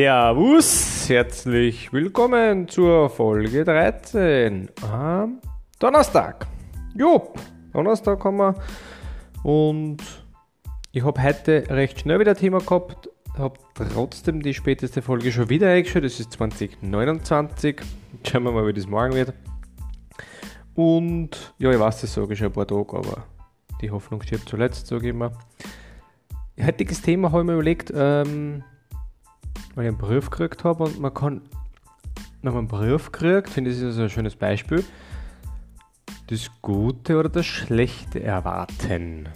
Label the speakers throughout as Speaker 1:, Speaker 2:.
Speaker 1: Servus, herzlich willkommen zur Folge 13 am Donnerstag. Jo, Donnerstag haben wir und ich habe heute recht schnell wieder ein Thema gehabt, habe trotzdem die späteste Folge schon wieder eingeschaut, das ist 2029. Schauen wir mal, wie das morgen wird. Und ja, ich weiß, das sage ich schon ein paar Tage, aber die Hoffnung stirbt zuletzt, sage ich immer. Heutiges Thema habe ich mir überlegt, ähm, weil ich einen Brief gekriegt habe und man kann, wenn man einen Brief kriegt, finde ich, das ist ein schönes Beispiel, das Gute oder das Schlechte erwarten.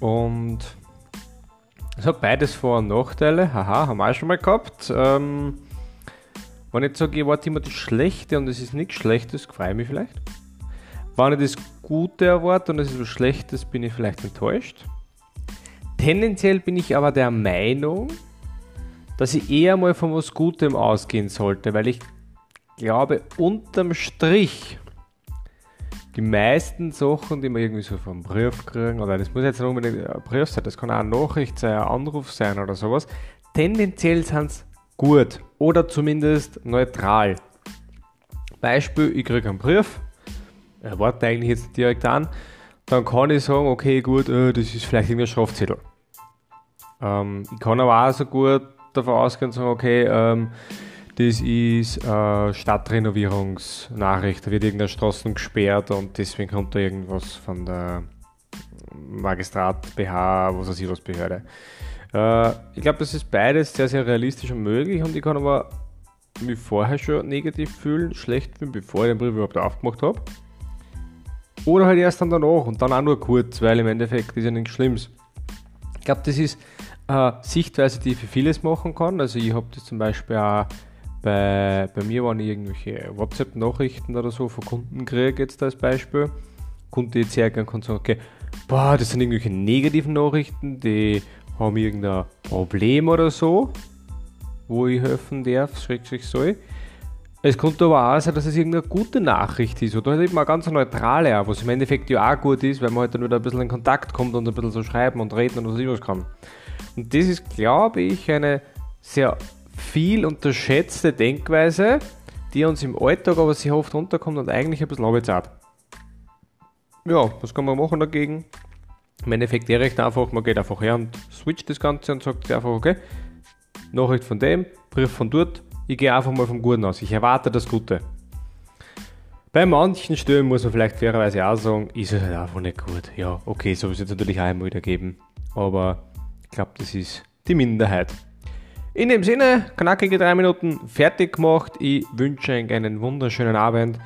Speaker 1: Und es hat beides Vor- und Nachteile. Haha, haben wir auch schon mal gehabt. Ähm, wenn ich sage, ich erwarte immer das Schlechte und es ist nichts Schlechtes, freue ich mich vielleicht. Wenn ich das Gute erwarte und es ist was Schlechtes, bin ich vielleicht enttäuscht. Tendenziell bin ich aber der Meinung, dass ich eher mal von was Gutem ausgehen sollte, weil ich glaube, unterm Strich die meisten Sachen, die man irgendwie so vom Brief kriegen, oder das muss jetzt nicht unbedingt ein Brief sein, das kann auch eine Nachricht sein, ein Anruf sein oder sowas, tendenziell sind es gut oder zumindest neutral. Beispiel, ich kriege einen Brief, erwarte eigentlich jetzt direkt an, dann kann ich sagen, okay, gut, äh, das ist vielleicht irgendein Strafzettel. Ähm, ich kann aber auch so gut davon ausgehen und sagen, okay, ähm, das ist äh, Stadtrenovierungsnachricht, da wird irgendeine Straßen gesperrt und deswegen kommt da irgendwas von der Magistrat, BH, was weiß ich was, Behörde. Äh, ich glaube, das ist beides sehr, sehr realistisch und möglich und ich kann aber mich vorher schon negativ fühlen, schlecht fühlen, bevor ich den Brief überhaupt aufgemacht habe. Oder halt erst dann danach und dann auch nur kurz, weil im Endeffekt ist ja nichts Schlimmes. Ich glaube, das ist äh, Sichtweise, die ich für vieles machen kann. Also ich habe das zum Beispiel auch bei, bei mir, ich irgendwelche WhatsApp-Nachrichten oder so von Kunden kriege, jetzt als Beispiel, Kunde jetzt hergehen kann sagen, okay, boah, das sind irgendwelche negativen Nachrichten, die haben irgendein Problem oder so, wo ich helfen darf, schrägstrich soll. Es könnte aber auch sein, dass es irgendeine gute Nachricht ist oder halt eben eine ganz neutrale, was im Endeffekt ja auch gut ist, weil man halt dann wieder ein bisschen in Kontakt kommt und ein bisschen so schreiben und reden und was ich kann. Und das ist, glaube ich, eine sehr viel unterschätzte Denkweise, die uns im Alltag aber sehr oft runterkommt und eigentlich ein bisschen abzahlt. Ja, was kann man machen dagegen? Im Endeffekt eh recht einfach, man geht einfach her und switcht das Ganze und sagt einfach, okay, Nachricht von dem, Brief von dort, ich gehe einfach mal vom Guten aus. Ich erwarte das Gute. Bei manchen Stellen muss man vielleicht fairerweise auch sagen, ist es halt einfach nicht gut. Ja, okay, so wird es natürlich auch immer wieder geben. Aber glaube, das ist die Minderheit. In dem Sinne, knackige drei Minuten fertig gemacht. Ich wünsche euch einen wunderschönen Abend.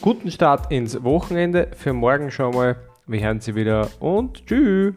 Speaker 1: Guten Start ins Wochenende. Für morgen schon mal. Wir hören Sie wieder und tschüss.